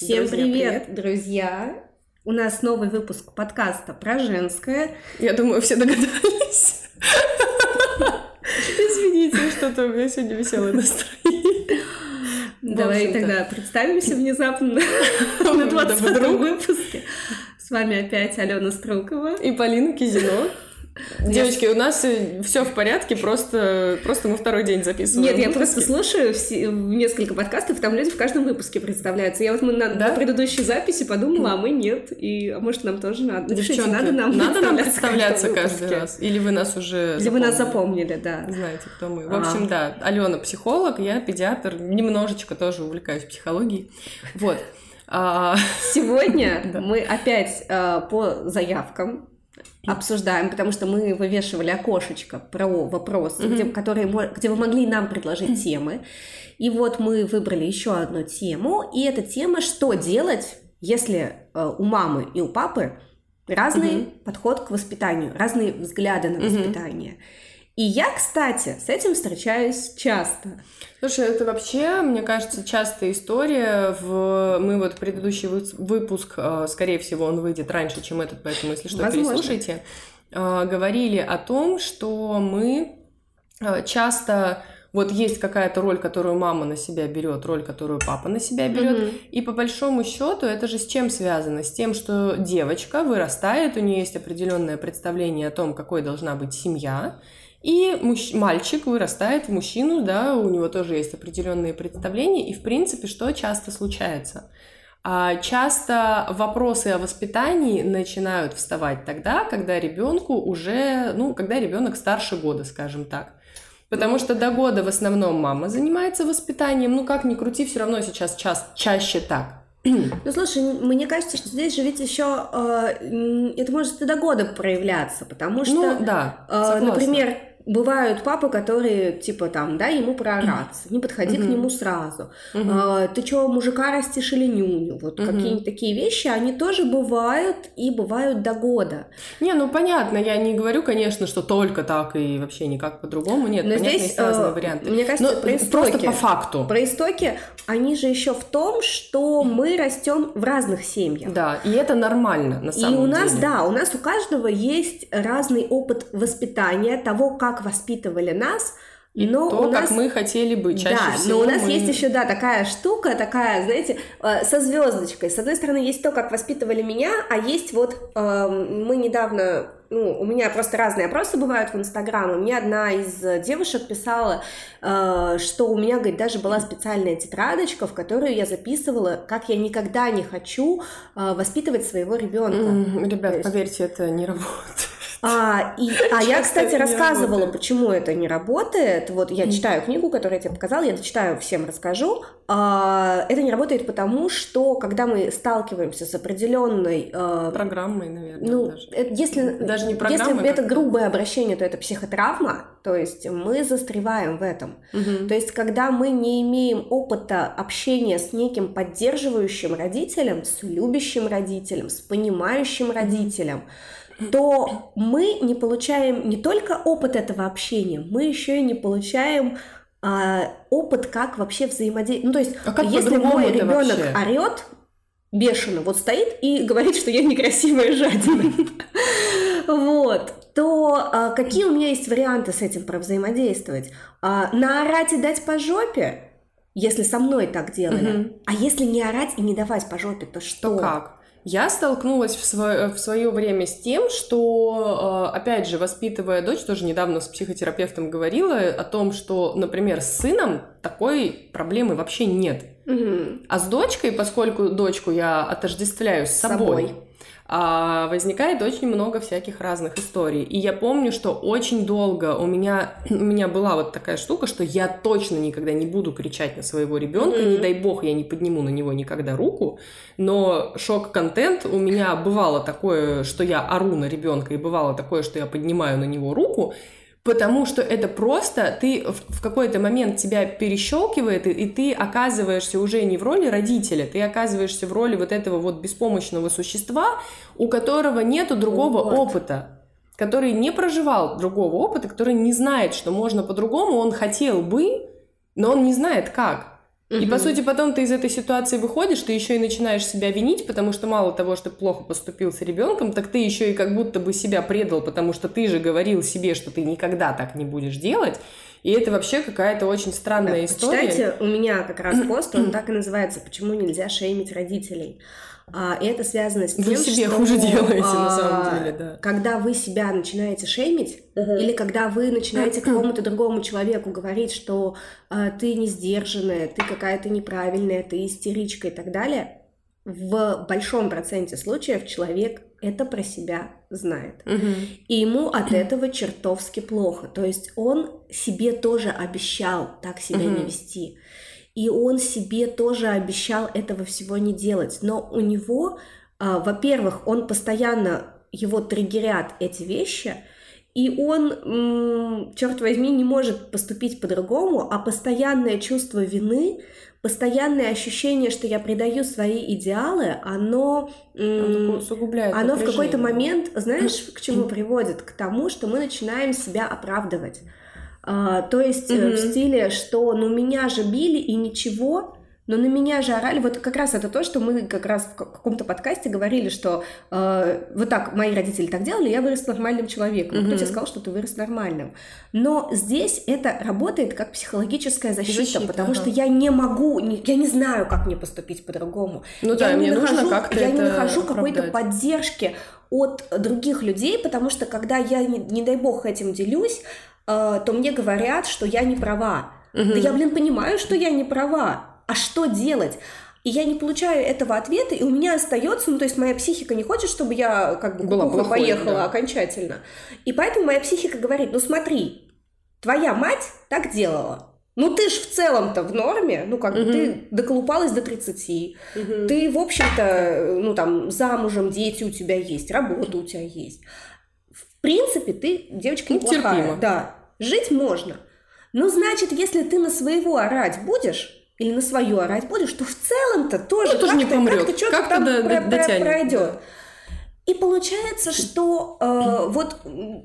Всем друзья, привет, привет, друзья! У нас новый выпуск подкаста про женское. Я думаю, все догадались. Извините, что-то у меня сегодня веселое настроение. Давай тогда представимся внезапно на 20 выпуске. С вами опять Алена Стрелкова и Полина Кизино. Девочки, у нас э, все в порядке, просто, просто мы второй день записываем. Нет, я просто слушаю все, несколько подкастов, там люди в каждом выпуске представляются. Я вот мы на, да? на предыдущей записи подумала, а мы нет. И а может нам тоже надо. Девчонки, надо нам надо нам представляться каждый раз. Или вы нас уже Или вы нас запомнили, да. Знаете, кто мы. В общем, а. да, Алена психолог, я педиатр, немножечко тоже увлекаюсь психологией. Вот. А, Сегодня мы опять а, по заявкам обсуждаем, потому что мы вывешивали окошечко про вопросы, mm-hmm. где, которые, где вы могли нам предложить темы. И вот мы выбрали еще одну тему, и эта тема «Что делать, если э, у мамы и у папы разный mm-hmm. подход к воспитанию, разные взгляды на воспитание». Mm-hmm. И я, кстати, с этим встречаюсь часто. Слушай, это вообще, мне кажется, частая история. В... Мы вот предыдущий выпуск, э, скорее всего, он выйдет раньше, чем этот, поэтому, если что, Возможно. переслушайте. Э, говорили о том, что мы э, часто вот есть какая-то роль, которую мама на себя берет, роль, которую папа на себя берет. Mm-hmm. И по большому счету это же с чем связано? С тем, что девочка вырастает, у нее есть определенное представление о том, какой должна быть семья. И мужч... мальчик вырастает в мужчину, да, у него тоже есть определенные представления, и в принципе, что часто случается? А часто вопросы о воспитании начинают вставать тогда, когда ребенку уже, ну, когда ребенок старше года, скажем так. Потому что до года в основном мама занимается воспитанием, ну как ни крути, все равно сейчас ча чаще так. Ну, слушай, мне кажется, что здесь же ведь еще э, это может и до года проявляться, потому что, ну, да, э, например, бывают папы, которые, типа, там, дай ему проораться, не подходи mm-hmm. к нему сразу. Mm-hmm. А, ты что, мужика растишь или нюню? Вот mm-hmm. какие-нибудь такие вещи, они тоже бывают и бывают до года. Не, ну понятно, я не говорю, конечно, что только так и вообще никак по-другому. Нет, Но понятно, здесь, есть разные э, варианты. Мне кажется, Но про истоки, просто по факту. Про истоки, они же еще в том, что мы растем в разных семьях. Да, и это нормально, на самом деле. И у нас, деле. да, у нас у каждого есть разный опыт воспитания, того, как как воспитывали нас, и но то, у нас... как мы хотели бы чаще да, всего. но у нас мы... есть еще, да, такая штука, такая, знаете, э, со звездочкой. С одной стороны, есть то, как воспитывали меня, а есть вот э, мы недавно ну, у меня просто разные опросы бывают в Инстаграм, и мне одна из девушек писала, э, что у меня, говорит, даже была специальная тетрадочка, в которую я записывала, как я никогда не хочу э, воспитывать своего ребенка. Mm, ребят, есть... поверьте, это не работает. А, и, а я, кстати, рассказывала, почему это не работает. Вот я читаю книгу, которую я тебе показала, я дочитаю, всем расскажу. А, это не работает потому, что когда мы сталкиваемся с определенной... А, программой, наверное, ну, даже. Это, если, даже не программой, Если это грубое обращение, то это психотравма, то есть мы застреваем в этом. Угу. То есть когда мы не имеем опыта общения с неким поддерживающим родителем, с любящим родителем, с понимающим родителем, то мы не получаем не только опыт этого общения, мы еще и не получаем а, опыт, как вообще взаимодействовать. Ну, то есть, а если мой ребенок орет бешено, вот стоит и говорит, что я некрасивая жадина, вот, то а, какие у меня есть варианты с этим взаимодействовать? А, наорать и дать по жопе? Если со мной так делали. А если не орать и не давать по жопе, то что? То как? Я столкнулась в свое, в свое время с тем, что, э, опять же, воспитывая дочь, тоже недавно с психотерапевтом говорила о том, что, например, с сыном такой проблемы вообще нет. Угу. А с дочкой, поскольку дочку я отождествляю с собой, собой а возникает очень много всяких разных историй. И я помню, что очень долго у меня, у меня была вот такая штука, что я точно никогда не буду кричать на своего ребенка, mm-hmm. не дай бог, я не подниму на него никогда руку, но шок-контент у меня бывало такое, что я ору на ребенка, и бывало такое, что я поднимаю на него руку, Потому что это просто ты в какой-то момент тебя перещелкивает, и, и ты оказываешься уже не в роли родителя, ты оказываешься в роли вот этого вот беспомощного существа, у которого нету другого вот. опыта, который не проживал другого опыта, который не знает, что можно по-другому, он хотел бы, но он не знает как. И по сути потом ты из этой ситуации выходишь, ты еще и начинаешь себя винить, потому что мало того, что плохо поступил с ребенком, так ты еще и как будто бы себя предал, потому что ты же говорил себе, что ты никогда так не будешь делать. И это вообще какая-то очень странная да, история. Кстати, у меня как раз пост, он так и называется «Почему нельзя шеймить родителей?». А, и это связано с тем, вы себе что хуже делаете а, на самом деле, да. Когда вы себя начинаете шеймить, uh-huh. или когда вы начинаете какому-то другому человеку говорить, что а, ты не сдержанная, ты какая-то неправильная, ты истеричка и так далее, в большом проценте случаев человек это про себя знает. Uh-huh. И ему от этого чертовски плохо. То есть он себе тоже обещал так себя uh-huh. не вести. И он себе тоже обещал этого всего не делать. Но у него, а, во-первых, он постоянно его триггерят эти вещи, и он, черт возьми, не может поступить по-другому, а постоянное чувство вины, постоянное ощущение, что я предаю свои идеалы, оно, оно, оно в какой-то момент, знаешь, к чему приводит? К тому, что мы начинаем себя оправдывать. А, то есть mm-hmm. в стиле, что ну меня же били и ничего, но на меня же орали. Вот как раз это то, что мы как раз в каком-то подкасте говорили, что э, вот так мои родители так делали, я вырос нормальным человеком. Mm-hmm. Кто тебе сказал, что ты вырос нормальным? Но здесь это работает как психологическая защита, защита потому ага. что я не могу, не, я не знаю, как мне поступить по-другому. Ну я да, не мне нахожу, нужно как-то Я не нахожу какой-то поддержки от других людей, потому что когда я, не, не дай бог, этим делюсь, Э, то мне говорят, что я не права. Угу. Да я, блин, понимаю, что я не права. А что делать? И я не получаю этого ответа, и у меня остается, ну, то есть моя психика не хочет, чтобы я как бы Была плохой, поехала да. окончательно. И поэтому моя психика говорит, ну смотри, твоя мать так делала. Ну ты ж в целом-то в норме, ну как бы угу. ты доколупалась до 30, угу. ты, в общем-то, ну там замужем, дети у тебя есть, работа у тебя есть. В принципе, ты девочка ну, неплохая. Терпимо. Да, Жить можно. Ну, значит, если ты на своего орать будешь, или на свою орать будешь, то в целом-то тоже, ну, тоже не помрет. Как-то что-то как там до, про- дотянет. пройдет. И получается, что э, вот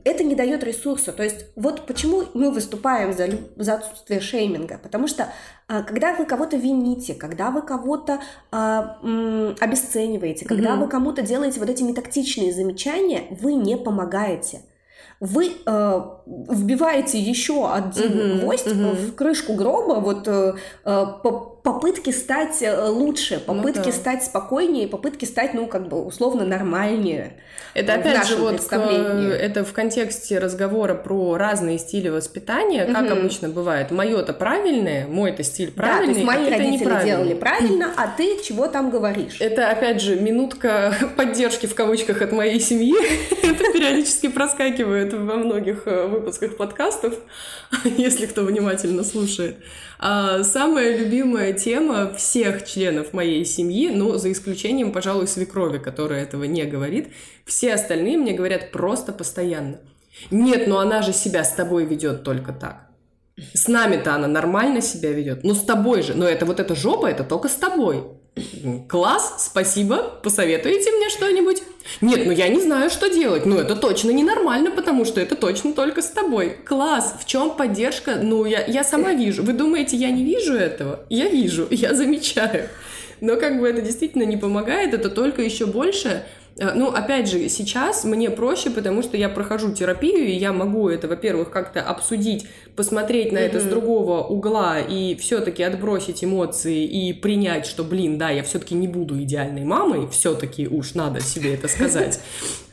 это не дает ресурса. То есть вот почему мы выступаем за, за отсутствие шейминга. Потому что э, когда вы кого-то вините, когда вы кого-то э, э, обесцениваете, когда mm-hmm. вы кому-то делаете вот эти нетактичные замечания, вы не помогаете вы э, вбиваете еще один гвоздь uh-huh. в крышку гроба, вот э, э по попытки стать э, лучше, ну попытки ну, да. стать спокойнее, попытки стать, ну, как бы, условно, нормальнее. Это, опять же, вот, к, это в контексте разговора про разные стили воспитания, как угу. обычно бывает. Мое-то правильное, мой-то стиль правильный, да, то есть мои а родители делали правильно, а ты чего там говоришь? Это, опять же, минутка поддержки, в кавычках, от моей семьи. это периодически проскакивает во многих э, выпусках подкастов, если кто внимательно слушает. А самая любимая тема всех членов моей семьи, ну, за исключением, пожалуй, свекрови, которая этого не говорит, все остальные мне говорят просто постоянно. Нет, но она же себя с тобой ведет только так. С нами-то она нормально себя ведет. Ну, с тобой же. Но это вот эта жопа, это только с тобой. Класс, спасибо, посоветуете мне что-нибудь? Нет, ну я не знаю, что делать. Ну это точно ненормально, потому что это точно только с тобой. Класс, в чем поддержка? Ну я, я сама вижу. Вы думаете, я не вижу этого? Я вижу, я замечаю. Но как бы это действительно не помогает, это только еще больше ну, опять же, сейчас мне проще, потому что я прохожу терапию, и я могу это, во-первых, как-то обсудить, посмотреть на mm-hmm. это с другого угла и все-таки отбросить эмоции и принять, что, блин, да, я все-таки не буду идеальной мамой, все-таки уж надо себе это сказать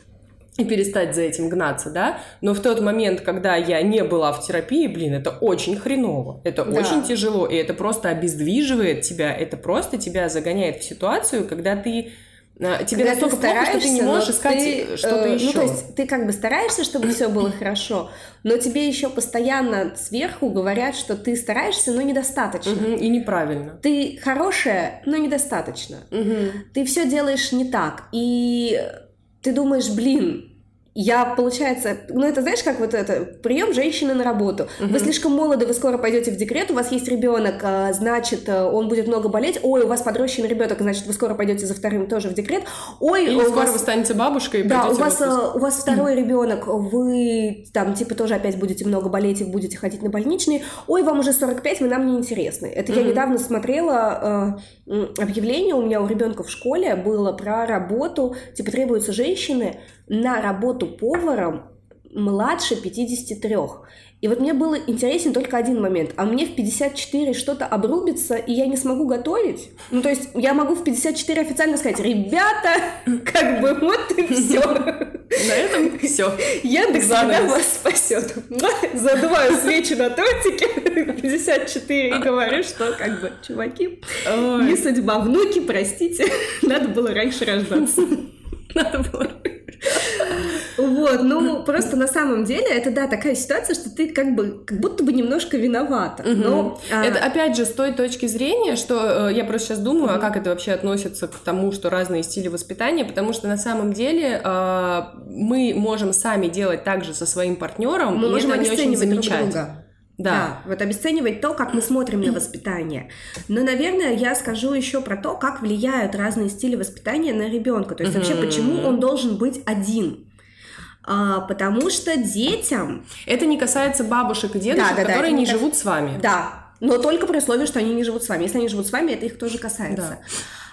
и перестать за этим гнаться, да, но в тот момент, когда я не была в терапии, блин, это очень хреново, это да. очень тяжело, и это просто обездвиживает тебя, это просто тебя загоняет в ситуацию, когда ты тебе Когда настолько плохо, что ты не можешь искать ты, что-то э, еще. Ну, то есть ты как бы стараешься, чтобы все было хорошо, но тебе еще постоянно сверху говорят, что ты стараешься, но недостаточно. Угу, и неправильно. Ты хорошая, но недостаточно. Угу. Ты все делаешь не так. И ты думаешь, блин, я, получается, ну это знаешь, как вот это, прием женщины на работу. Угу. Вы слишком молоды, вы скоро пойдете в декрет, у вас есть ребенок, а, значит, э, он будет много болеть. Ой, у вас подрощенный ребенок, значит, вы скоро пойдете за вторым тоже в декрет. Ой, Или у скоро вас... вы станете бабушкой и Да, у вас, э, у вас второй ребенок, вы там типа тоже опять будете много болеть и будете ходить на больничные. Ой, вам уже 45, вы нам не интересны. Это угу. я недавно смотрела э, объявление у меня у ребенка в школе было про работу, типа требуются женщины на работу поваром младше 53. И вот мне было интересен только один момент. А мне в 54 что-то обрубится, и я не смогу готовить? Ну, то есть я могу в 54 официально сказать, ребята, как бы вот и все. На этом все. Яндекс всегда вас спасет. Задуваю свечи на тортике 54 и говорю, что как бы, чуваки, не судьба. Внуки, простите, надо было раньше рождаться. Надо было вот, ну просто на самом деле это да такая ситуация, что ты как бы как будто бы немножко виновата. Но а... это опять же с той точки зрения, что э, я просто сейчас думаю, а как это вообще относится к тому, что разные стили воспитания, потому что на самом деле э, мы можем сами делать так же со своим партнером, мы и можем это не очень замечать. Друг друга. Да. да, вот обесценивать то, как мы смотрим на воспитание. Но, наверное, я скажу еще про то, как влияют разные стили воспитания на ребенка. То есть вообще, почему он должен быть один. А, потому что детям... Это не касается бабушек и дедушек, да, да, которые да, не, не живут с вами. Да, но только при условии, что они не живут с вами. Если они живут с вами, это их тоже касается. Да.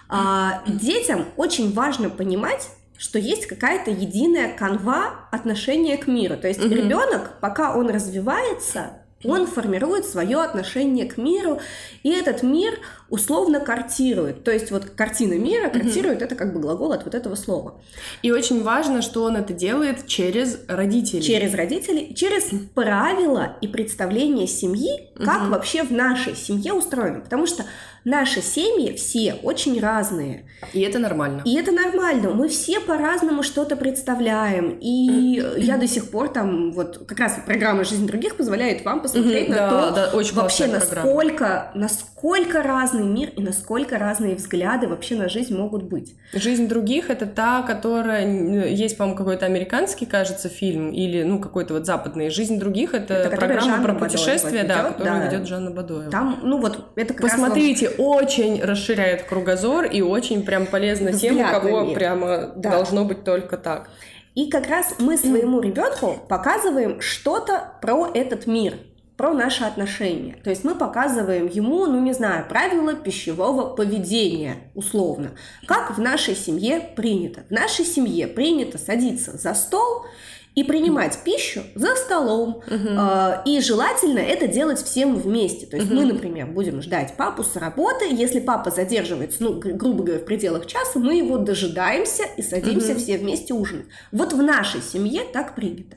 А, детям очень важно понимать, что есть какая-то единая канва отношения к миру. То есть угу. ребенок, пока он развивается, он формирует свое отношение к миру, и этот мир условно картирует. То есть вот картина мира картирует, mm-hmm. это как бы глагол от вот этого слова. И очень важно, что он это делает через родителей. Через родителей, через правила и представления семьи, как mm-hmm. вообще в нашей семье устроено. Потому что наши семьи все очень разные. И это нормально. И это нормально. Мы все по-разному что-то представляем. И я до сих пор там, вот как раз программа «Жизнь других» позволяет вам посмотреть mm-hmm, на да, то, да, очень вообще насколько, насколько разный мир и насколько разные взгляды вообще на жизнь могут быть. «Жизнь других» — это та, которая... Есть, по-моему, какой-то американский, кажется, фильм, или, ну, какой-то вот западный. «Жизнь других» — это, это программа про путешествия, да, которую да. ведет Жанна Бадоева. Там, ну, вот это как Посмотрите, очень расширяет кругозор и очень прям полезно Взгляд тем, у кого прямо да. должно быть только так. И как раз мы своему ребенку показываем что-то про этот мир, про наши отношения. То есть мы показываем ему, ну не знаю, правила пищевого поведения, условно. Как в нашей семье принято. В нашей семье принято садиться за стол и принимать пищу за столом. Uh-huh. И желательно это делать всем вместе. То есть uh-huh. мы, например, будем ждать папу с работы. Если папа задерживается, ну, грубо говоря, в пределах часа, мы его дожидаемся и садимся uh-huh. все вместе ужинать. Вот в нашей семье так принято.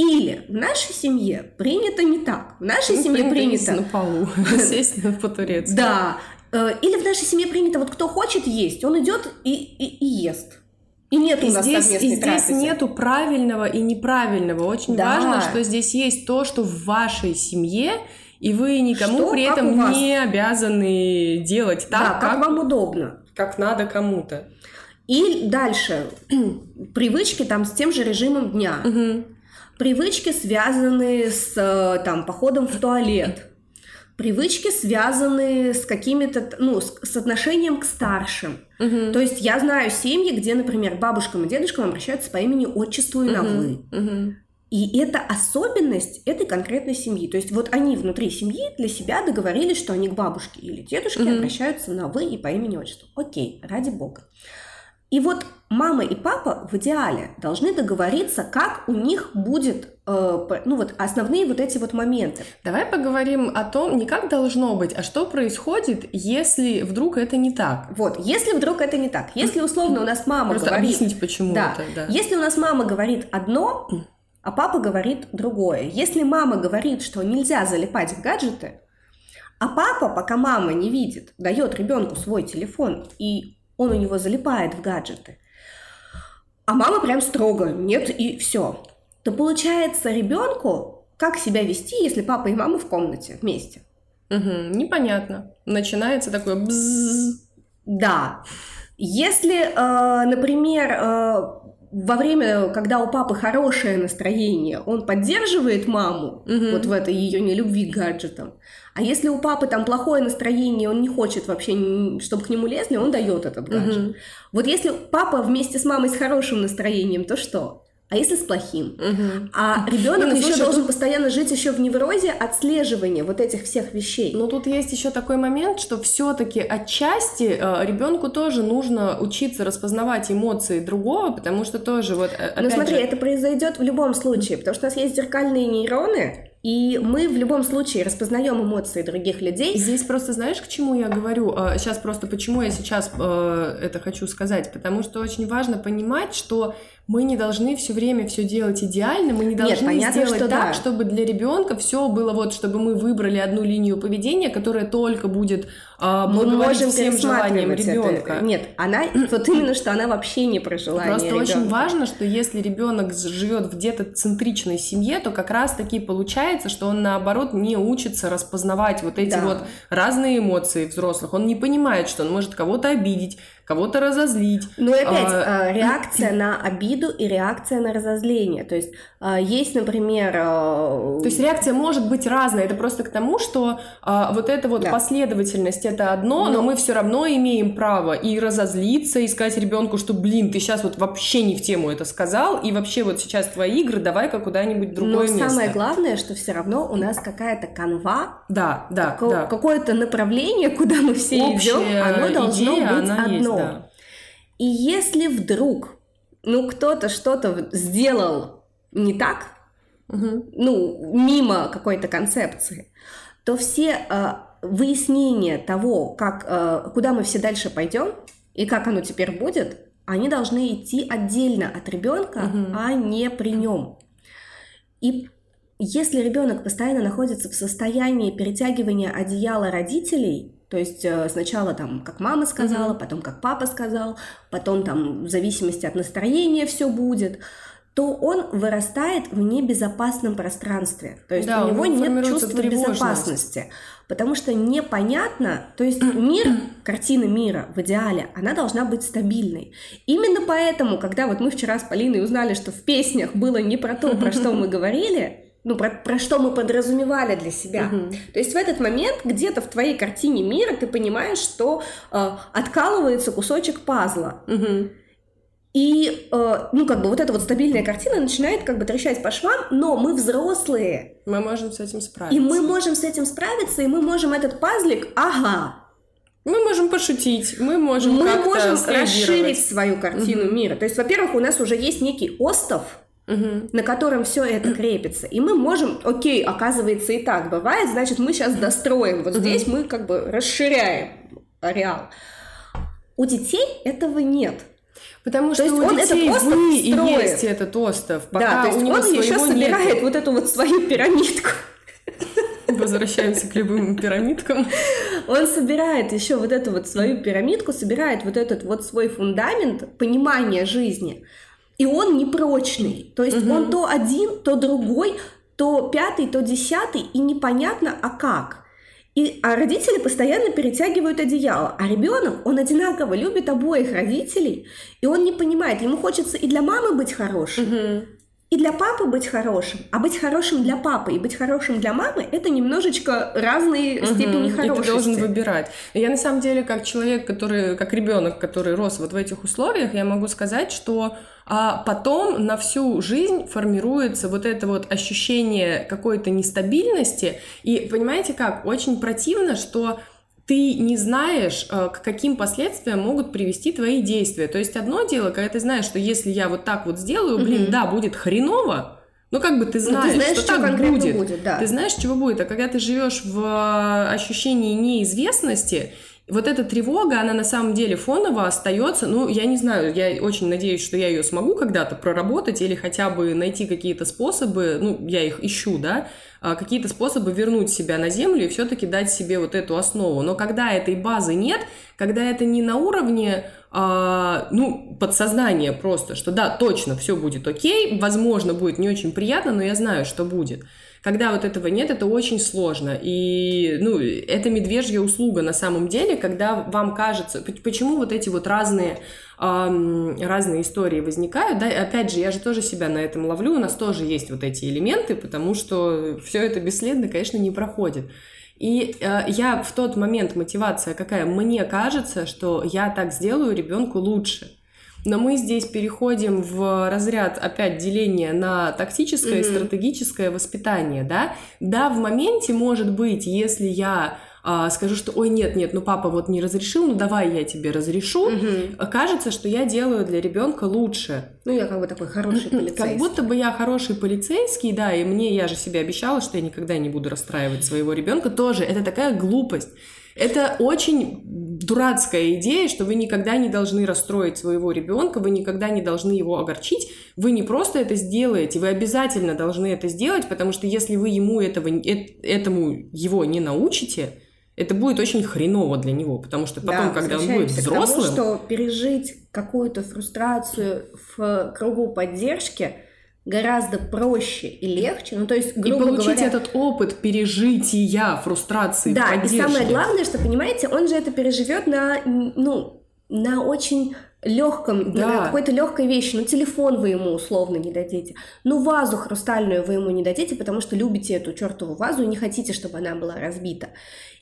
Или в нашей семье принято не так. В нашей ну, семье принято... на полу, сесть по-турецки. Да. Э, или в нашей семье принято, вот кто хочет есть, он идет и, и, и ест. И нет у нас здесь, И здесь трапезы. нету правильного и неправильного. Очень да. важно, что здесь есть то, что в вашей семье, и вы никому что, при этом не обязаны делать так, да, как, как вам удобно. Как надо кому-то. И дальше. Привычки там с тем же режимом дня. Угу. Привычки, связанные с там, походом в туалет привычки, связанные с какими-то, ну, с, с отношением к старшим. Угу. То есть я знаю семьи, где, например, бабушкам и дедушкам обращаются по имени, отчеству и угу. на вы. Угу. И это особенность этой конкретной семьи. То есть вот они внутри семьи для себя договорились, что они к бабушке или дедушке угу. обращаются на вы и по имени отчеству. Окей, ради бога. И вот мама и папа в идеале должны договориться, как у них будет, э, ну вот основные вот эти вот моменты. Давай поговорим о том, не как должно быть, а что происходит, если вдруг это не так. Вот, если вдруг это не так, если условно у нас мама Просто говорит... объяснить, почему да, это, да. Если у нас мама говорит одно, а папа говорит другое. Если мама говорит, что нельзя залипать в гаджеты, а папа, пока мама не видит, дает ребенку свой телефон и он у него залипает в гаджеты. А мама прям строго, нет и все. То получается ребенку, как себя вести, если папа и мама в комнате вместе? Угу, непонятно. Начинается такое бзз. Да. Если, э, например, э, во время, когда у папы хорошее настроение, он поддерживает маму угу. вот в этой ее нелюбви к гаджетам. А если у папы там плохое настроение, он не хочет вообще, чтобы к нему лезли, он дает этот гаджет. Угу. Вот если папа вместе с мамой с хорошим настроением, то что? А если с плохим. Угу. А ребенок ну, еще слушай, должен постоянно жить еще в неврозе отслеживания вот этих всех вещей. Но тут есть еще такой момент, что все-таки отчасти э, ребенку тоже нужно учиться распознавать эмоции другого, потому что тоже вот. Э, ну смотри, же... это произойдет в любом случае, потому что у нас есть зеркальные нейроны, и мы в любом случае распознаем эмоции других людей. Здесь просто знаешь, к чему я говорю? Сейчас а, просто почему я сейчас э, это хочу сказать? Потому что очень важно понимать, что мы не должны все время все делать идеально, мы не должны Нет, понятно, сделать что так, да. чтобы для ребенка все было вот, чтобы мы выбрали одну линию поведения, которая только будет а, мы можем всем желаниям ребенка. Это. Нет, она вот именно что она вообще не про желание. Просто ребенка. очень важно, что если ребенок живет в где-то центричной семье, то как раз таки получается, что он наоборот не учится распознавать вот эти да. вот разные эмоции взрослых. Он не понимает, что он может кого-то обидеть, кого-то разозлить. Ну и опять, а, а реакция на обиду и реакция на разозление. То есть а, есть, например... А, То есть реакция может быть разная. Это просто к тому, что вот эта вот да. последовательность это одно, но... но мы все равно имеем право и разозлиться, и сказать ребенку, что, блин, ты сейчас вот вообще не в тему это сказал, и вообще вот сейчас твои игры, давай-ка куда-нибудь другое но место. Но самое главное, что все равно у нас какая-то канва, да, да, како- да. какое-то направление, куда мы все идем, оно должно идея, быть одно. Есть, да. И если вдруг, ну, кто-то что-то сделал не так, угу. ну, мимо какой-то концепции, то все э, выяснения того, как, э, куда мы все дальше пойдем и как оно теперь будет, они должны идти отдельно от ребенка, угу. а не при нем. И если ребенок постоянно находится в состоянии перетягивания одеяла родителей, то есть э, сначала там, как мама сказала, угу. потом как папа сказал, потом там в зависимости от настроения все будет, то он вырастает в небезопасном пространстве. То есть да, у него нет чувства безопасности. Потому что непонятно, то есть мир, картина мира в идеале, она должна быть стабильной. Именно поэтому, когда вот мы вчера с Полиной узнали, что в песнях было не про то, про что мы говорили, ну, про, про что мы подразумевали для себя. Угу. То есть в этот момент где-то в твоей картине мира ты понимаешь, что э, откалывается кусочек пазла. Угу. И, э, ну, как бы вот эта вот стабильная картина начинает как бы трещать по швам, но мы взрослые. Мы можем с этим справиться. И мы можем с этим справиться, и мы можем этот пазлик, ага, мы можем пошутить, мы можем Мы можем расширить свою картину угу. мира. То есть, во-первых, у нас уже есть некий остов, угу. на котором все это крепится. И мы можем, окей, оказывается и так бывает, значит, мы сейчас достроим. Вот угу. здесь мы как бы расширяем ареал. У детей этого нет. Потому что то есть у он детей этот вы и есть этот остров. Пока да, то есть у него он еще собирает нету. вот эту вот свою пирамидку. Возвращаемся к любым пирамидкам. Он собирает еще вот эту вот свою пирамидку, собирает вот этот вот свой фундамент понимания жизни и он непрочный. То есть угу. он то один, то другой, то пятый, то десятый, и непонятно, а как. И, а родители постоянно перетягивают одеяло. А ребенок, он одинаково любит обоих родителей, и он не понимает, ему хочется и для мамы быть хорошим, угу. И для папы быть хорошим. А быть хорошим для папы и быть хорошим для мамы это немножечко разные угу. степени хорошести. И ты должен выбирать. Я на самом деле, как человек, который, как ребенок, который рос вот в этих условиях, я могу сказать, что а потом на всю жизнь формируется вот это вот ощущение какой-то нестабильности. И понимаете как? Очень противно, что ты не знаешь, э, к каким последствиям могут привести твои действия. То есть одно дело, когда ты знаешь, что если я вот так вот сделаю, блин, mm-hmm. да, будет хреново, ну, как бы ты знаешь, ну, ты знаешь что так будет. будет да. Ты знаешь, чего будет. А когда ты живешь в э, ощущении неизвестности, вот эта тревога, она на самом деле фоново остается, ну, я не знаю, я очень надеюсь, что я ее смогу когда-то проработать или хотя бы найти какие-то способы, ну, я их ищу, да, а, какие-то способы вернуть себя на землю и все-таки дать себе вот эту основу. Но когда этой базы нет, когда это не на уровне, а, ну, подсознания просто, что да, точно, все будет окей, возможно, будет не очень приятно, но я знаю, что будет. Когда вот этого нет, это очень сложно. И, ну, это медвежья услуга на самом деле, когда вам кажется... Почему вот эти вот разные разные истории возникают, да, опять же, я же тоже себя на этом ловлю, у нас тоже есть вот эти элементы, потому что все это бесследно, конечно, не проходит. И э, я в тот момент мотивация какая? Мне кажется, что я так сделаю ребенку лучше. Но мы здесь переходим в разряд опять деления на тактическое mm-hmm. и стратегическое воспитание, да? Да, в моменте может быть, если я а, скажу, что ой, нет, нет, ну папа вот не разрешил, ну давай я тебе разрешу, угу. кажется, что я делаю для ребенка лучше. Ну, я как бы такой хороший полицейский. Как будто бы я хороший полицейский, да, и мне, я же себе обещала, что я никогда не буду расстраивать своего ребенка. Тоже это такая глупость. Это очень дурацкая идея, что вы никогда не должны расстроить своего ребенка, вы никогда не должны его огорчить. Вы не просто это сделаете, вы обязательно должны это сделать, потому что если вы ему этого, этому его не научите, это будет очень хреново для него, потому что потом, да, когда он будет взрослым... К тому, что пережить какую-то фрустрацию в кругу поддержки гораздо проще и легче. Ну, то есть, грубо и получить говоря... этот опыт пережития фрустрации, Да, поддержки. и самое главное, что, понимаете, он же это переживет на, ну, на очень легком, да. какой-то легкой вещи. Ну, телефон вы ему условно не дадите. Ну, вазу хрустальную вы ему не дадите, потому что любите эту чертову вазу и не хотите, чтобы она была разбита.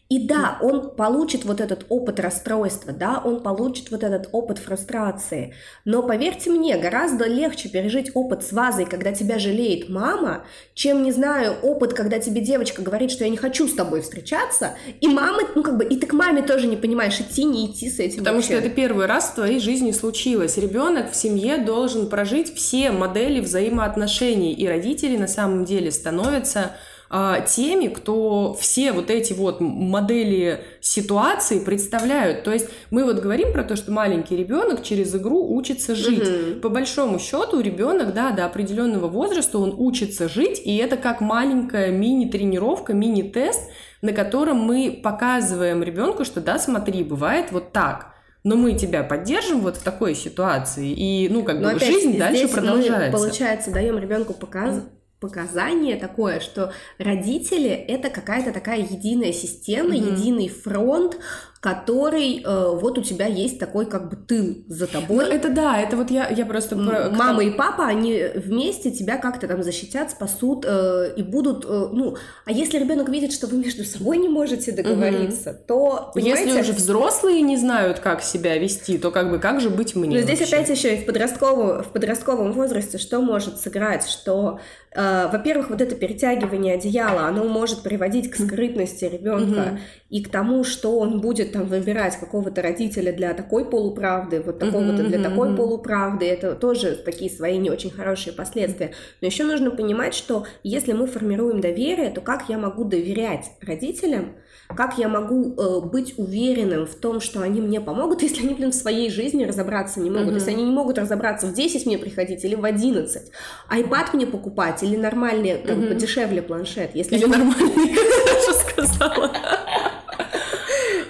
И да, он получит вот этот опыт расстройства, да, он получит вот этот опыт фрустрации. Но поверьте мне, гораздо легче пережить опыт с вазой, когда тебя жалеет мама, чем, не знаю, опыт, когда тебе девочка говорит, что я не хочу с тобой встречаться, и мама, ну как бы, и ты к маме тоже не понимаешь, идти, не идти с этим. Потому вообще. что это первый раз в твоей жизни случилось. Ребенок в семье должен прожить все модели взаимоотношений, и родители на самом деле становятся теми, кто все вот эти вот модели ситуации представляют. То есть мы вот говорим про то, что маленький ребенок через игру учится жить. Угу. По большому счету ребенок, да, до определенного возраста он учится жить, и это как маленькая мини-тренировка, мини-тест, на котором мы показываем ребенку, что да, смотри, бывает вот так но мы тебя поддержим вот в такой ситуации, и, ну, как но бы опять, жизнь дальше продолжается. Мы, получается, даем ребенку показ показание такое, что родители это какая-то такая единая система, mm-hmm. единый фронт, который э, вот у тебя есть такой как бы тыл за тобой. Ну, это да, это вот я, я просто... Про... Мама и папа, они вместе тебя как-то там защитят, спасут э, и будут... Э, ну, а если ребенок видит, что вы между собой не можете договориться, угу. то... Понимаете? Если уже взрослые не знают, как себя вести, то как бы как же быть мне Но здесь опять еще и в подростковом, в подростковом возрасте что может сыграть, что Uh, во-первых, вот это перетягивание одеяла, оно может приводить к скрытности ребенка mm-hmm. и к тому, что он будет там выбирать какого-то родителя для такой полуправды, вот такого-то для такой полуправды. Это тоже такие свои не очень хорошие последствия. Но еще нужно понимать, что если мы формируем доверие, то как я могу доверять родителям, как я могу э, быть уверенным в том, что они мне помогут, если они, блин, в своей жизни разобраться не могут, mm-hmm. если они не могут разобраться в 10 мне приходить или в 11, айпад мне покупать или нормальный, там, mm-hmm. подешевле планшет. Если или нормальный, я сказала.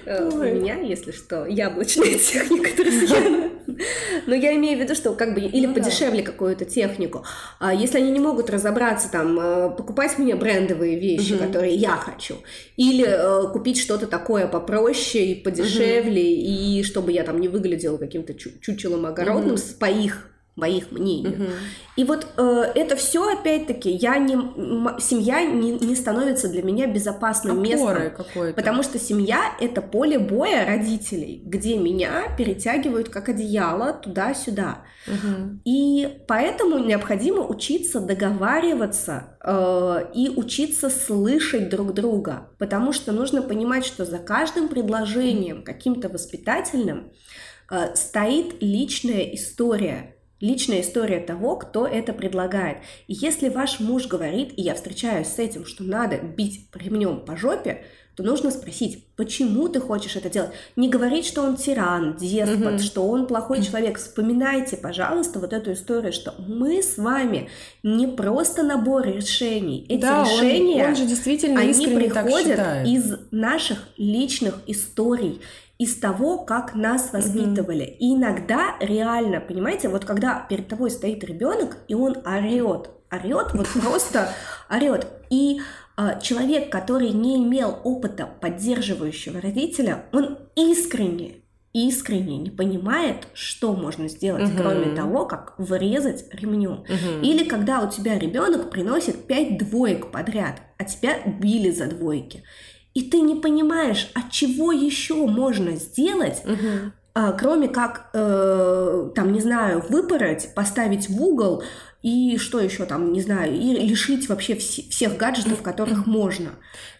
Э, у меня, если что, яблочная техника, друзья. Но я имею в виду, что как бы или ну, подешевле да. какую-то технику. А если они не могут разобраться там, э, покупать мне брендовые вещи, угу. которые я хочу, или э, купить что-то такое попроще и подешевле, угу. и чтобы я там не выглядела каким-то чучелом огородным угу. по их моих мнений. Угу. И вот э, это все опять-таки я не семья не, не становится для меня безопасным Опорой местом, потому что семья это поле боя родителей, где меня перетягивают как одеяло туда-сюда. Угу. И поэтому необходимо учиться договариваться э, и учиться слышать друг друга, потому что нужно понимать, что за каждым предложением каким-то воспитательным э, стоит личная история личная история того, кто это предлагает. И если ваш муж говорит, и я встречаюсь с этим, что надо бить ремнем по жопе, то нужно спросить, почему ты хочешь это делать. Не говорить, что он тиран, деспот, угу. что он плохой человек. Вспоминайте, пожалуйста, вот эту историю, что мы с вами не просто набор решений. Эти да, решения, он, он же действительно они приходят из наших личных историй из того, как нас воспитывали. Mm-hmm. И иногда реально, понимаете, вот когда перед тобой стоит ребенок, и он орет орет, вот просто орет. И э, человек, который не имел опыта поддерживающего родителя, он искренне искренне не понимает, что можно сделать, угу. кроме того, как вырезать ремнем. Угу. Или когда у тебя ребенок приносит пять двоек подряд, а тебя били за двойки. И ты не понимаешь, а чего еще можно сделать, угу. а, кроме как, э, там, не знаю, выпороть, поставить в угол и что еще там, не знаю, и лишить вообще вс- всех гаджетов, которых можно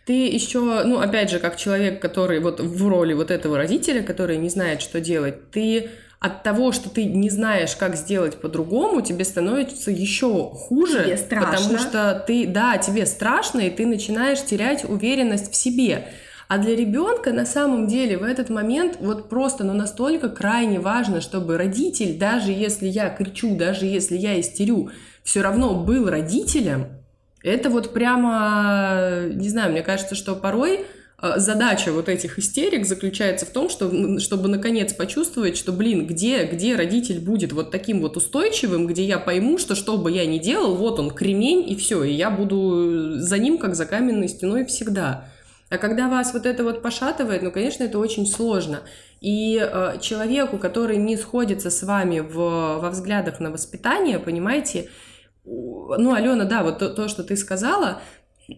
ты еще, ну, опять же, как человек, который вот в роли вот этого родителя, который не знает, что делать, ты от того, что ты не знаешь, как сделать по-другому, тебе становится еще хуже, тебе страшно. потому что ты, да, тебе страшно, и ты начинаешь терять уверенность в себе. А для ребенка на самом деле в этот момент вот просто, ну, настолько крайне важно, чтобы родитель, даже если я кричу, даже если я истерю, все равно был родителем, это вот прямо, не знаю, мне кажется, что порой задача вот этих истерик заключается в том, что, чтобы наконец почувствовать, что, блин, где, где родитель будет вот таким вот устойчивым, где я пойму, что что бы я ни делал, вот он, кремень, и все, и я буду за ним, как за каменной стеной всегда. А когда вас вот это вот пошатывает, ну, конечно, это очень сложно. И э, человеку, который не сходится с вами в, во взглядах на воспитание, понимаете, ну, Алена, да, вот то, то, что ты сказала,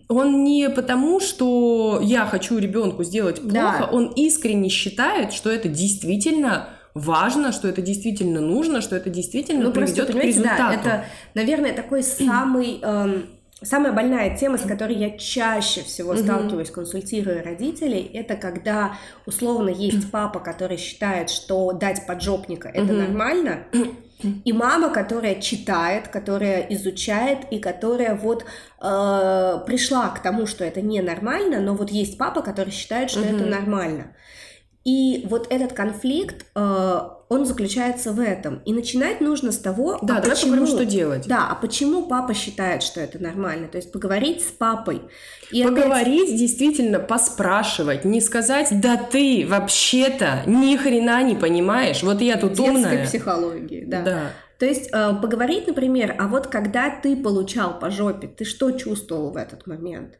он не потому, что я хочу ребенку сделать плохо, да. он искренне считает, что это действительно важно, что это действительно нужно, что это действительно ну, приведет просто, к результату. Да, это, наверное, такой самый эм, самая больная тема, с которой я чаще всего сталкиваюсь, консультируя родителей, это когда условно есть папа, который считает, что дать поджопника это нормально. И мама, которая читает, которая изучает и которая вот э, пришла к тому, что это ненормально, но вот есть папа, который считает, что mm-hmm. это нормально. И вот этот конфликт, э, он заключается в этом. И начинать нужно с того, да, а почему, поговорим, что делать. Да, а почему папа считает, что это нормально? То есть поговорить с папой. И поговорить, опять... действительно, поспрашивать, не сказать, да ты вообще-то ни хрена не понимаешь, вот я тут Детской умная. психологии, да. да. То есть э, поговорить, например, а вот когда ты получал по жопе, ты что чувствовал в этот момент?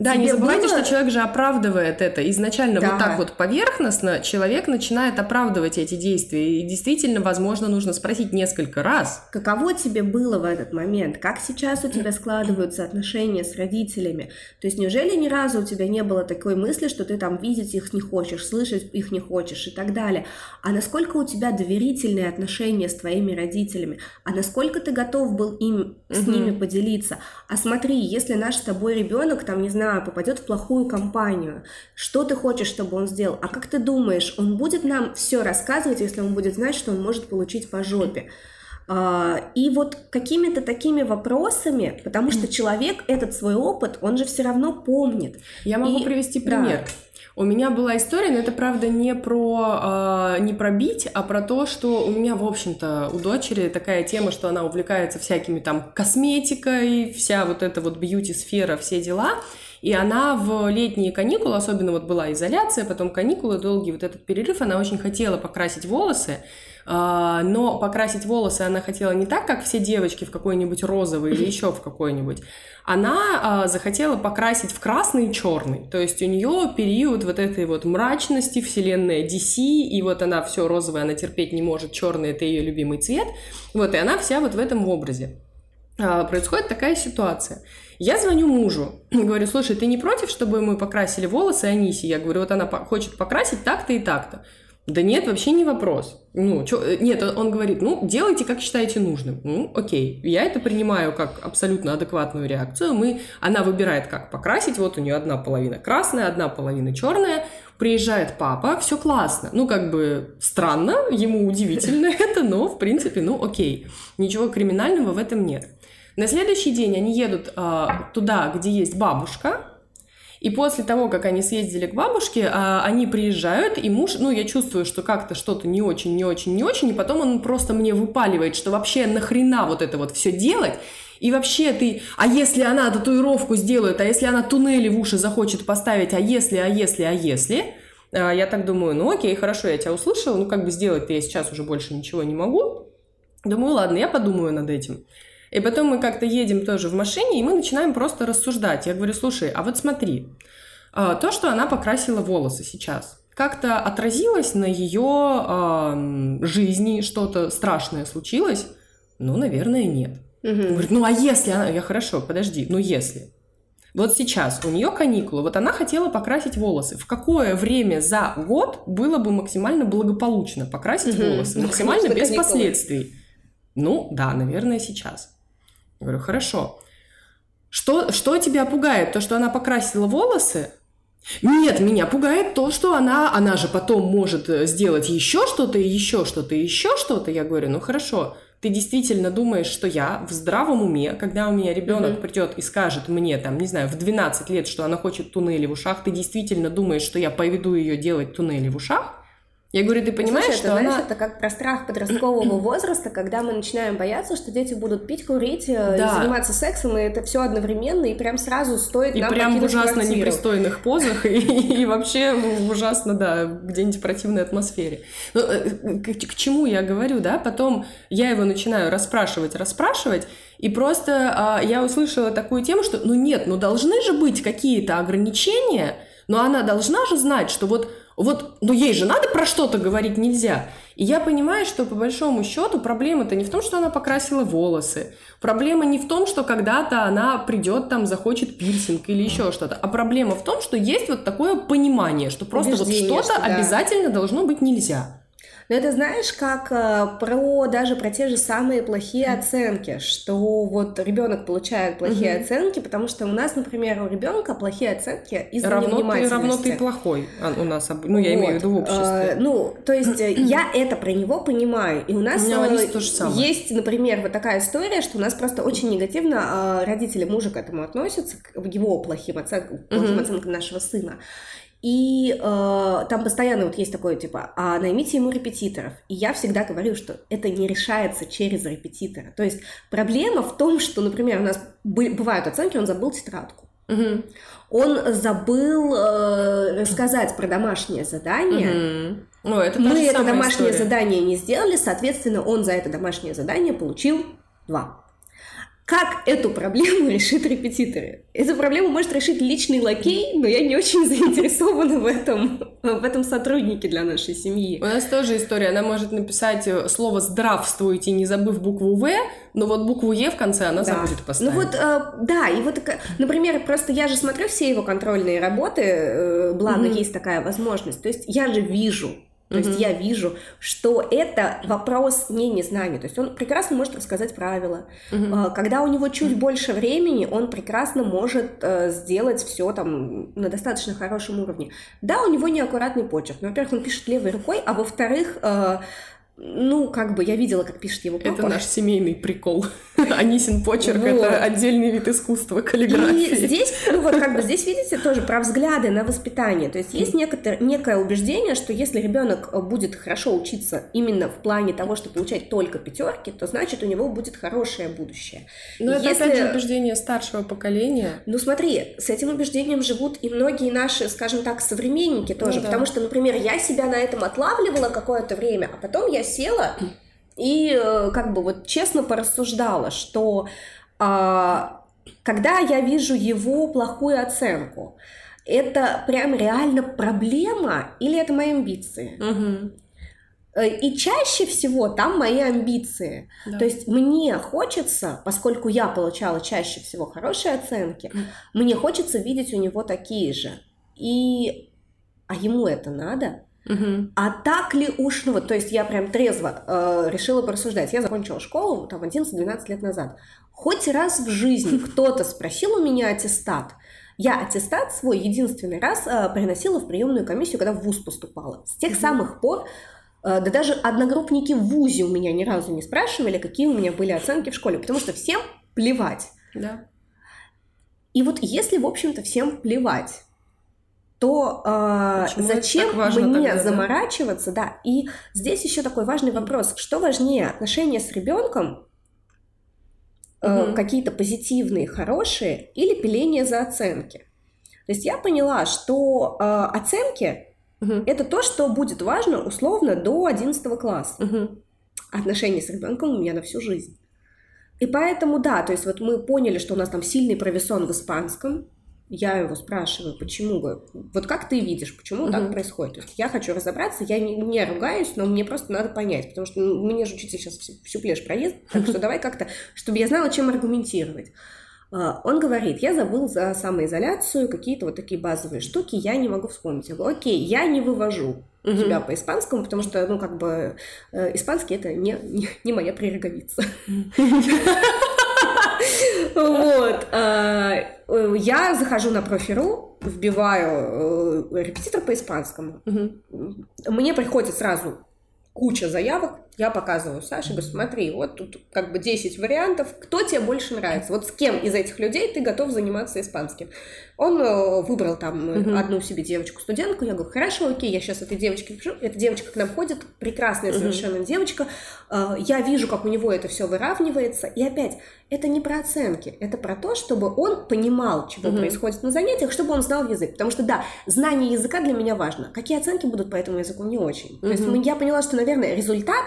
Да, Тебе не забывайте, было... что человек же оправдывает это. Изначально да. вот так вот поверхностно человек начинает оправдывать эти действия. И действительно, возможно, нужно спросить несколько раз. Каково тебе было в этот момент? Как сейчас у тебя складываются отношения с родителями? То есть неужели ни разу у тебя не было такой мысли, что ты там видеть их не хочешь, слышать их не хочешь и так далее? А насколько у тебя доверительные отношения с твоими родителями? А насколько ты готов был им с ними поделиться? А смотри, если наш с тобой ребенок, там, не знаю, знаю, попадет в плохую компанию, что ты хочешь, чтобы он сделал, а как ты думаешь, он будет нам все рассказывать, если он будет знать, что он может получить по жопе? А, и вот какими-то такими вопросами, потому что человек этот свой опыт, он же все равно помнит. Я могу и, привести пример. Да. У меня была история, но это правда не про э, не про бить, а про то, что у меня, в общем-то, у дочери такая тема, что она увлекается всякими там косметикой, вся вот эта вот бьюти-сфера, все дела. И она в летние каникулы, особенно вот была изоляция, потом каникулы, долгий вот этот перерыв, она очень хотела покрасить волосы, а, но покрасить волосы она хотела не так, как все девочки в какой-нибудь розовый или еще в какой-нибудь. Она а, захотела покрасить в красный и черный. То есть у нее период вот этой вот мрачности, вселенная DC, и вот она все розовое, она терпеть не может, черный это ее любимый цвет. Вот, и она вся вот в этом образе. А, происходит такая ситуация. Я звоню мужу, говорю, слушай, ты не против, чтобы мы покрасили волосы Аниси? Я говорю, вот она хочет покрасить так-то и так-то. Да нет, вообще не вопрос. Ну, чё, э, нет, он говорит, ну, делайте, как считаете нужным. Ну, окей. Я это принимаю как абсолютно адекватную реакцию. Мы, она выбирает, как покрасить. Вот у нее одна половина красная, одна половина черная. Приезжает папа, все классно. Ну, как бы странно, ему удивительно это, но, в принципе, ну, окей. Ничего криминального в этом нет. На следующий день они едут э, туда, где есть бабушка, и после того, как они съездили к бабушке, а, они приезжают, и муж, ну, я чувствую, что как-то что-то не очень, не очень, не очень, и потом он просто мне выпаливает, что вообще нахрена вот это вот все делать, и вообще ты, а если она татуировку сделает, а если она туннели в уши захочет поставить, а если, а если, а если, а, я так думаю, ну окей, хорошо, я тебя услышала, ну как бы сделать-то я сейчас уже больше ничего не могу. Думаю, ладно, я подумаю над этим. И потом мы как-то едем тоже в машине, и мы начинаем просто рассуждать. Я говорю, слушай, а вот смотри, а, то, что она покрасила волосы сейчас, как-то отразилось на ее э, жизни, что-то страшное случилось? Ну, наверное, нет. Угу. Говорит, ну а если она... Я хорошо, подожди, ну если. Вот сейчас у нее каникулы, вот она хотела покрасить волосы. В какое время за год было бы максимально благополучно покрасить угу. волосы? Максимально без каникулы. последствий. Ну, да, наверное, сейчас. Я говорю, хорошо. Что, что тебя пугает? То, что она покрасила волосы? Нет, меня пугает то, что она, она же потом может э, сделать еще что-то, еще что-то, еще что-то. Я говорю, ну хорошо, ты действительно думаешь, что я в здравом уме, когда у меня ребенок mm-hmm. придет и скажет мне, там, не знаю, в 12 лет, что она хочет туннели в ушах, ты действительно думаешь, что я поведу ее делать туннели в ушах? Я говорю, ты понимаешь, Слушай, что это, она... знаешь, это как про страх подросткового возраста, когда мы начинаем бояться, что дети будут пить, курить, э, да. заниматься сексом, и это все одновременно, и прям сразу стоит и нам прям в ужасно квартиру. непристойных позах, и, вообще ужасно, да, где-нибудь в противной атмосфере. Ну, э, к, чему я говорю, да? Потом я его начинаю расспрашивать, расспрашивать, и просто а, я услышала такую тему, что, ну нет, ну должны же быть какие-то ограничения, но она должна же знать, что вот вот, ну ей же надо про что-то говорить нельзя. И я понимаю, что по большому счету проблема-то не в том, что она покрасила волосы. Проблема не в том, что когда-то она придет там, захочет пирсинг или еще что-то. А проблема в том, что есть вот такое понимание, что просто Убеждение, вот что-то что, да. обязательно должно быть нельзя. Но это знаешь, как э, про даже про те же самые плохие оценки, что вот ребенок получает плохие угу. оценки, потому что у нас, например, у ребенка плохие оценки из-за равно невнимательности. Ты, равно ты плохой а, у нас, ну я вот. имею в виду в обществе. А, ну, то есть э, я это про него понимаю, и у нас у э, есть, например, вот такая история, что у нас просто очень негативно родители мужа к этому относятся, к его плохим оценкам, плохим угу. оценкам нашего сына. И э, там постоянно вот есть такое, типа, а наймите ему репетиторов. И я всегда говорю, что это не решается через репетитора. То есть проблема в том, что, например, у нас бывают оценки, он забыл тетрадку. Угу. Он забыл э, рассказать про домашнее задание. Угу. Ну, это Мы это домашнее история. задание не сделали, соответственно, он за это домашнее задание получил два. Как эту проблему решит репетиторы? Эту проблему может решить личный лакей, но я не очень заинтересована в этом, в этом сотруднике для нашей семьи. У нас тоже история. Она может написать э, слово «здравствуйте», не забыв букву «В», но вот букву «Е» в конце она да. забудет поставить. Ну вот, э, да, и вот, например, просто я же смотрю все его контрольные работы, э, благо mm-hmm. есть такая возможность. То есть я же вижу, то mm-hmm. есть я вижу, что это вопрос не незнания. То есть он прекрасно может рассказать правила. Mm-hmm. Когда у него чуть mm-hmm. больше времени, он прекрасно может э, сделать все там на достаточно хорошем уровне. Да, у него неаккуратный почерк. Но, во-первых, он пишет левой рукой, а во-вторых, э, ну, как бы я видела, как пишет его папа. Это наш семейный прикол. Анисин почерк вот. — это отдельный вид искусства, каллиграфии. И здесь, ну вот как бы здесь, видите, тоже про взгляды на воспитание. То есть есть некотор, некое убеждение, что если ребенок будет хорошо учиться именно в плане того, что получать только пятерки, то значит у него будет хорошее будущее. Но если... это опять же убеждение старшего поколения. Ну смотри, с этим убеждением живут и многие наши, скажем так, современники тоже. Ну, да. Потому что, например, я себя на этом отлавливала какое-то время, а потом я села и э, как бы вот честно порассуждала, что а, когда я вижу его плохую оценку, это прям реально проблема или это мои амбиции? Угу. И чаще всего там мои амбиции. Да. То есть мне хочется, поскольку я получала чаще всего хорошие оценки, мне хочется видеть у него такие же. И а ему это надо? Угу. А так ли уж, ну вот, то есть я прям трезво э, решила порассуждать. Я закончила школу там 11-12 лет назад. Хоть раз в жизни кто-то спросил у меня аттестат, я аттестат свой единственный раз э, приносила в приемную комиссию, когда в ВУЗ поступала. С тех угу. самых пор, э, да даже одногруппники в ВУЗе у меня ни разу не спрашивали, какие у меня были оценки в школе, потому что всем плевать. Да. И вот если, в общем-то, всем плевать, то э, зачем мне тогда, заморачиваться, да? И здесь еще такой важный вопрос: что важнее, отношения с ребенком, э, угу. какие-то позитивные, хорошие, или пиление за оценки? То есть я поняла, что э, оценки угу. это то, что будет важно условно до 11 класса. Угу. Отношения с ребенком у меня на всю жизнь. И поэтому, да, то есть вот мы поняли, что у нас там сильный провисон в испанском, я его спрашиваю, почему, вот как ты видишь, почему угу. так происходит. То есть я хочу разобраться, я не, не ругаюсь, но мне просто надо понять, потому что ну, мне же учитель сейчас всю, всю плешь проезд, так что давай как-то, чтобы я знала, чем аргументировать. А, он говорит, я забыл за самоизоляцию какие-то вот такие базовые штуки, я не могу вспомнить. Я говорю, окей, я не вывожу угу. тебя по испанскому, потому что, ну, как бы, э, испанский это не, не, не моя прерогавица. Вот. А, я захожу на профи.ру, вбиваю э, репетитор по испанскому. Мне приходит сразу куча заявок, я показываю Саше, говорю, смотри, вот тут как бы 10 вариантов, кто тебе больше нравится, вот с кем из этих людей ты готов заниматься испанским. Он э, выбрал там угу. одну себе девочку-студентку, я говорю, хорошо, окей, я сейчас этой девочке пишу, эта девочка к нам ходит, прекрасная совершенно угу. девочка, э, я вижу, как у него это все выравнивается, и опять, это не про оценки, это про то, чтобы он понимал, чего угу. происходит на занятиях, чтобы он знал язык, потому что, да, знание языка для меня важно, какие оценки будут по этому языку, не очень. Угу. То есть я поняла, что, наверное, результат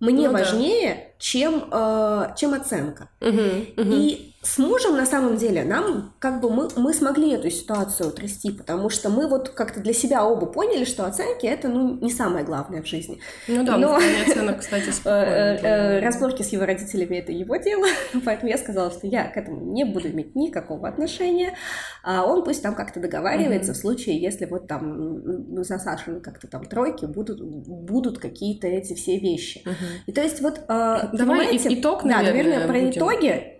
мне ну, важнее, да. чем, э, чем оценка. Угу, угу. И с мужем, на самом деле, нам как бы мы, мы смогли эту ситуацию трясти, потому что мы вот как-то для себя оба поняли, что оценки это ну не самое главное в жизни. Ну да, Но... оценок, кстати, э, э, Разборки с его родителями это его дело, поэтому я сказала, что я к этому не буду иметь никакого отношения, а он пусть там как-то договаривается в случае, если вот там ну, за Сашей как-то там тройки будут, будут какие-то эти все вещи. И то есть вот... Э, Давай итог, наверное, Да, наверное, про итоги. Э,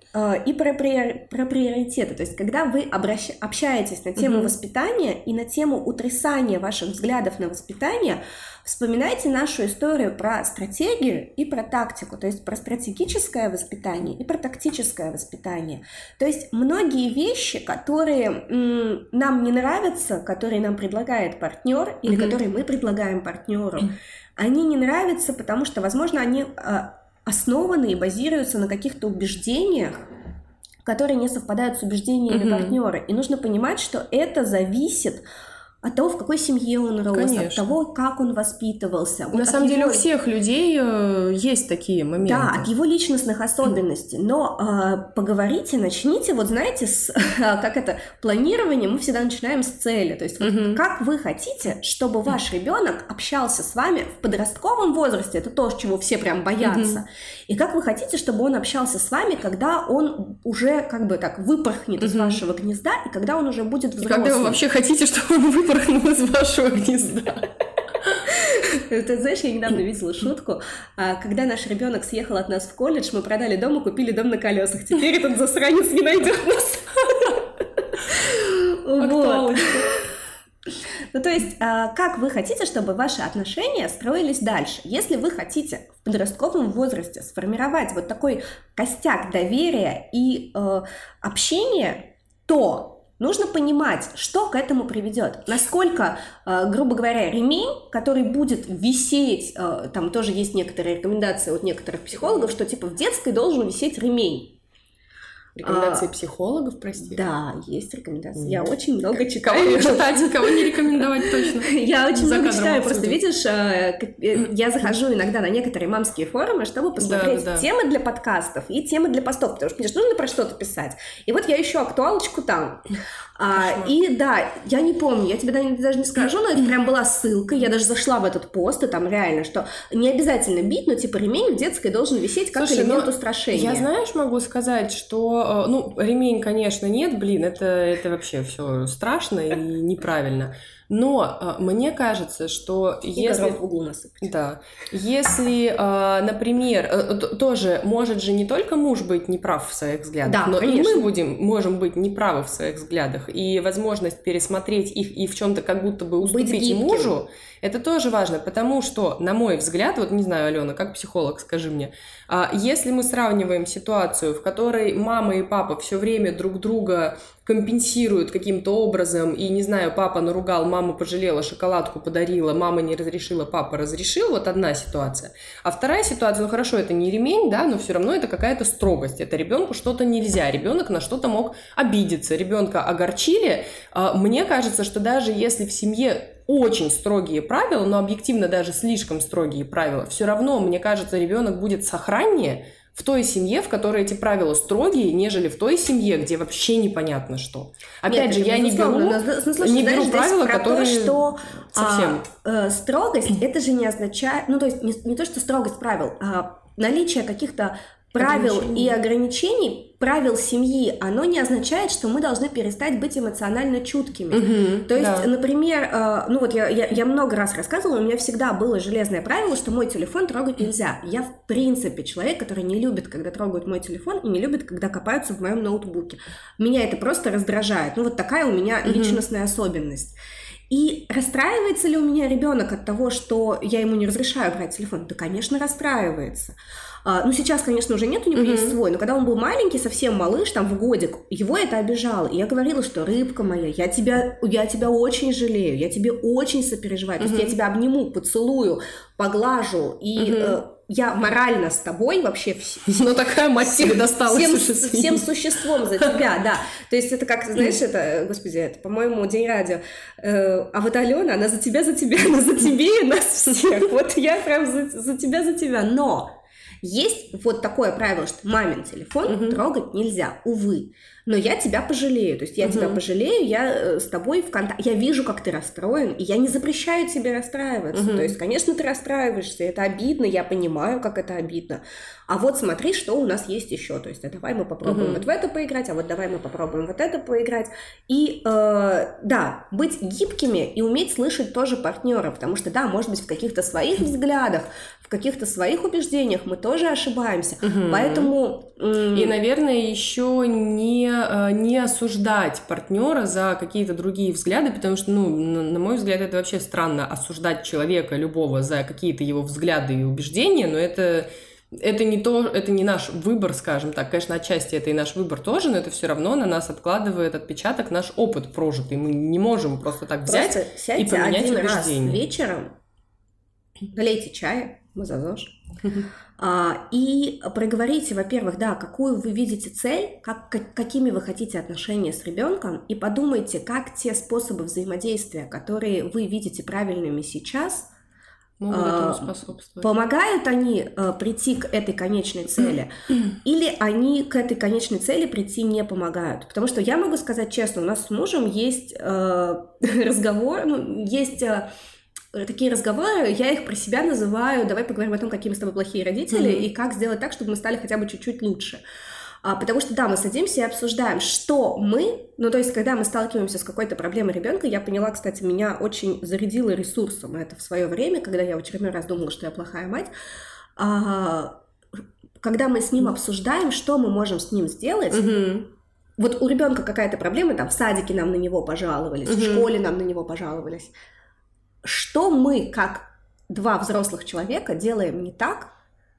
и про, про приоритеты. То есть, когда вы обращ... общаетесь на тему mm-hmm. воспитания и на тему утрясания ваших взглядов на воспитание, вспоминайте нашу историю про стратегию и про тактику, то есть про стратегическое воспитание и про тактическое воспитание. То есть многие вещи, которые м, нам не нравятся, которые нам предлагает партнер или mm-hmm. которые мы предлагаем партнеру, они не нравятся, потому что, возможно, они а, основаны и базируются на каких-то убеждениях, которые не совпадают с убеждениями mm-hmm. партнера. И нужно понимать, что это зависит от того, в какой семье он рос, Конечно. от того, как он воспитывался. На самом его... деле у всех людей э, есть такие моменты. Да, от его личностных особенностей. Но э, поговорите, начните, вот знаете, с, как это, планирование мы всегда начинаем с цели. То есть, угу. вот, как вы хотите, чтобы ваш ребенок общался с вами в подростковом возрасте, это то, чего все прям боятся. Угу. И как вы хотите, чтобы он общался с вами, когда он уже как бы так выпорхнет угу. из вашего гнезда, и когда он уже будет взрослым. И когда вы вообще хотите, чтобы он выпорхнул выпорхнул из вашего гнезда. Ты знаешь, я недавно видела шутку. А, когда наш ребенок съехал от нас в колледж, мы продали дом и купили дом на колесах. Теперь этот засранец не найдет нас. Вот. Ну, то есть, а, как вы хотите, чтобы ваши отношения строились дальше? Если вы хотите в подростковом возрасте сформировать вот такой костяк доверия и э, общения, то Нужно понимать, что к этому приведет. Насколько, э, грубо говоря, ремень, который будет висеть, э, там тоже есть некоторые рекомендации от некоторых психологов, что типа в детской должен висеть ремень. Рекомендации а, психологов, прости. Да, есть рекомендации. Mm. Я очень много читаю. Кого не читать, кого не рекомендовать точно. Я очень много читаю. Просто видишь, э, э, я захожу иногда на некоторые мамские форумы, чтобы посмотреть темы для подкастов и темы для постов, потому что нужно про что-то писать. И вот я ищу актуалочку там. А, и да, я не помню, я тебе даже не скажу, но это прям была ссылка, я даже зашла в этот пост, и там реально, что не обязательно бить, но типа ремень в детской должен висеть как Слушай, элемент устрашения. Я, знаешь, могу сказать, что, э, ну, ремень, конечно, нет, блин, это, это вообще все страшно и неправильно. Но э, мне кажется, что и если... в углу насыпать. Да. Если, э, например, э, тоже может же не только муж быть неправ в своих взглядах, да, но конечно. и мы будем, можем быть неправы в своих взглядах. И возможность пересмотреть их и в чем-то как будто бы уступить мужу, это тоже важно, потому что, на мой взгляд, вот не знаю, Алена, как психолог, скажи мне, а, если мы сравниваем ситуацию, в которой мама и папа все время друг друга компенсируют каким-то образом, и, не знаю, папа наругал, мама пожалела, шоколадку подарила, мама не разрешила, папа разрешил, вот одна ситуация. А вторая ситуация, ну хорошо, это не ремень, да, но все равно это какая-то строгость, это ребенку что-то нельзя, ребенок на что-то мог обидеться, ребенка огорчили. А, мне кажется, что даже если в семье очень строгие правила, но объективно даже слишком строгие правила, все равно, мне кажется, ребенок будет сохраннее в той семье, в которой эти правила строгие, нежели в той семье, где вообще непонятно что. Опять Нет, же, я не беру, но, но, не беру правила, которые то, что совсем... А, э, строгость, это же не означает, ну то есть не, не то, что строгость правил, а наличие каких-то правил и ограничений, правил семьи, оно не означает, что мы должны перестать быть эмоционально чуткими. Угу, То есть, да. например, э, ну вот я, я, я много раз рассказывала, у меня всегда было железное правило, что мой телефон трогать нельзя. Я в принципе человек, который не любит, когда трогают мой телефон, и не любит, когда копаются в моем ноутбуке. Меня это просто раздражает. Ну вот такая у меня угу. личностная особенность. И расстраивается ли у меня ребенок от того, что я ему не разрешаю брать телефон? Да, конечно, расстраивается. А, ну, сейчас, конечно, уже нет, у него mm-hmm. есть свой, но когда он был маленький, совсем малыш, там в годик, его это обижало. И я говорила, что рыбка моя, я тебя, я тебя очень жалею, я тебе очень сопереживаю. Mm-hmm. То есть я тебя обниму, поцелую, поглажу и mm-hmm. Э, я морально с тобой вообще... Ну, такая тебе досталась всем, всем существом за тебя, да. То есть это как, знаешь, это, господи, это, по-моему, День радио. Э, а вот Алена, она за тебя, за тебя, она за тебе и нас всех. Вот я прям за, за тебя, за тебя. Но есть вот такое правило, что мамин телефон угу. трогать нельзя, увы. Но я тебя пожалею, то есть я угу. тебя пожалею, я э, с тобой в контакте, я вижу, как ты расстроен, и я не запрещаю тебе расстраиваться. Угу. То есть, конечно, ты расстраиваешься, это обидно, я понимаю, как это обидно. А вот смотри, что у нас есть еще. То есть, а давай мы попробуем угу. вот в это поиграть, а вот давай мы попробуем вот это поиграть. И э, да, быть гибкими и уметь слышать тоже партнера, потому что да, может быть, в каких-то своих взглядах в каких-то своих убеждениях мы тоже ошибаемся. Угу. Поэтому... И, наверное, еще не, э, не осуждать партнера за какие-то другие взгляды, потому что, ну, на мой взгляд, это вообще странно осуждать человека любого за какие-то его взгляды и убеждения, но это это не то, это не наш выбор, скажем так. Конечно, отчасти это и наш выбор тоже, но это все равно на нас откладывает отпечаток наш опыт прожитый. Мы не можем просто так взять просто и поменять один убеждение. Раз вечером налейте чая, мы за ЗОЖ. А, и проговорите, во-первых, да, какую вы видите цель, как, как, какими вы хотите отношения с ребенком, и подумайте, как те способы взаимодействия, которые вы видите правильными сейчас, Могут этому способствовать. Помогают они а, прийти к этой конечной цели, или они к этой конечной цели прийти не помогают? Потому что я могу сказать честно, у нас с мужем есть а, разговор, ну, есть такие разговоры, я их про себя называю, давай поговорим о том, какие мы с тобой плохие родители, mm-hmm. и как сделать так, чтобы мы стали хотя бы чуть-чуть лучше. А, потому что, да, мы садимся и обсуждаем, что мы, ну, то есть, когда мы сталкиваемся с какой-то проблемой ребенка, я поняла, кстати, меня очень зарядило ресурсом это в свое время, когда я в очередной раз думала, что я плохая мать, а, когда мы с ним обсуждаем, что мы можем с ним сделать, mm-hmm. вот у ребенка какая-то проблема, там, в садике нам на него пожаловались, mm-hmm. в школе нам на него пожаловались, что мы, как два взрослых человека, делаем не так,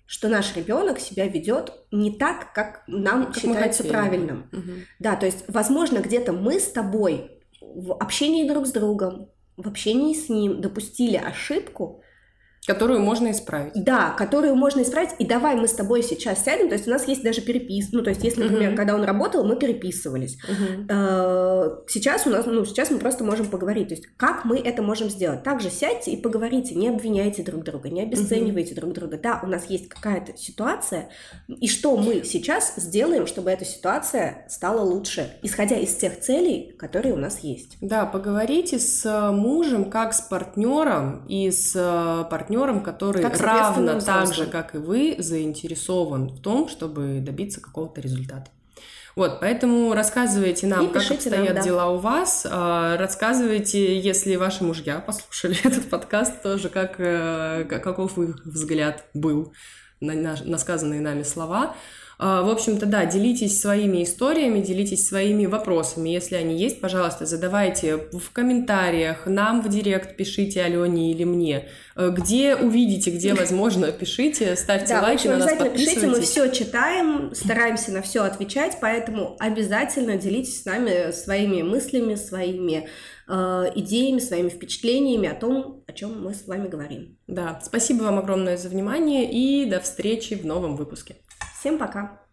что наш ребенок себя ведет не так, как нам как считается правильным. Угу. Да, то есть, возможно, где-то мы с тобой в общении друг с другом, в общении с ним допустили ошибку, Которую можно исправить. Да, которую можно исправить. И давай мы с тобой сейчас сядем. То есть у нас есть даже перепис. Ну, то есть, если, например, uh-huh. когда он работал, мы переписывались. Uh-huh. Сейчас у нас, ну, сейчас мы просто можем поговорить. То есть, как мы это можем сделать? Также сядьте и поговорите. Не обвиняйте друг друга, не обесценивайте uh-huh. друг друга. Да, у нас есть какая-то ситуация. И что мы сейчас сделаем, чтобы эта ситуация стала лучше, исходя из тех целей, которые у нас есть? Да, поговорите с мужем как с партнером и с партнером партнером, который как равно так же, как и вы, заинтересован в том, чтобы добиться какого-то результата. Вот, поэтому рассказывайте нам, и как обстоят нам, да. дела у вас. А, рассказывайте, если ваши мужья послушали этот подкаст, тоже как, э, каков их взгляд был на, на, на сказанные нами слова. А, в общем-то, да, делитесь своими историями, делитесь своими вопросами. Если они есть, пожалуйста, задавайте в комментариях, нам в директ пишите Алене или мне. Э, где увидите, где возможно, пишите, ставьте да, лайки, на нас. Пишите, мы все читаем, стараемся на все отвечать, поэтому обязательно делитесь с нами своими мыслями, своими э, идеями, своими впечатлениями о том, о чем мы с вами говорим. Да, спасибо вам огромное за внимание и до встречи в новом выпуске. Всем пока!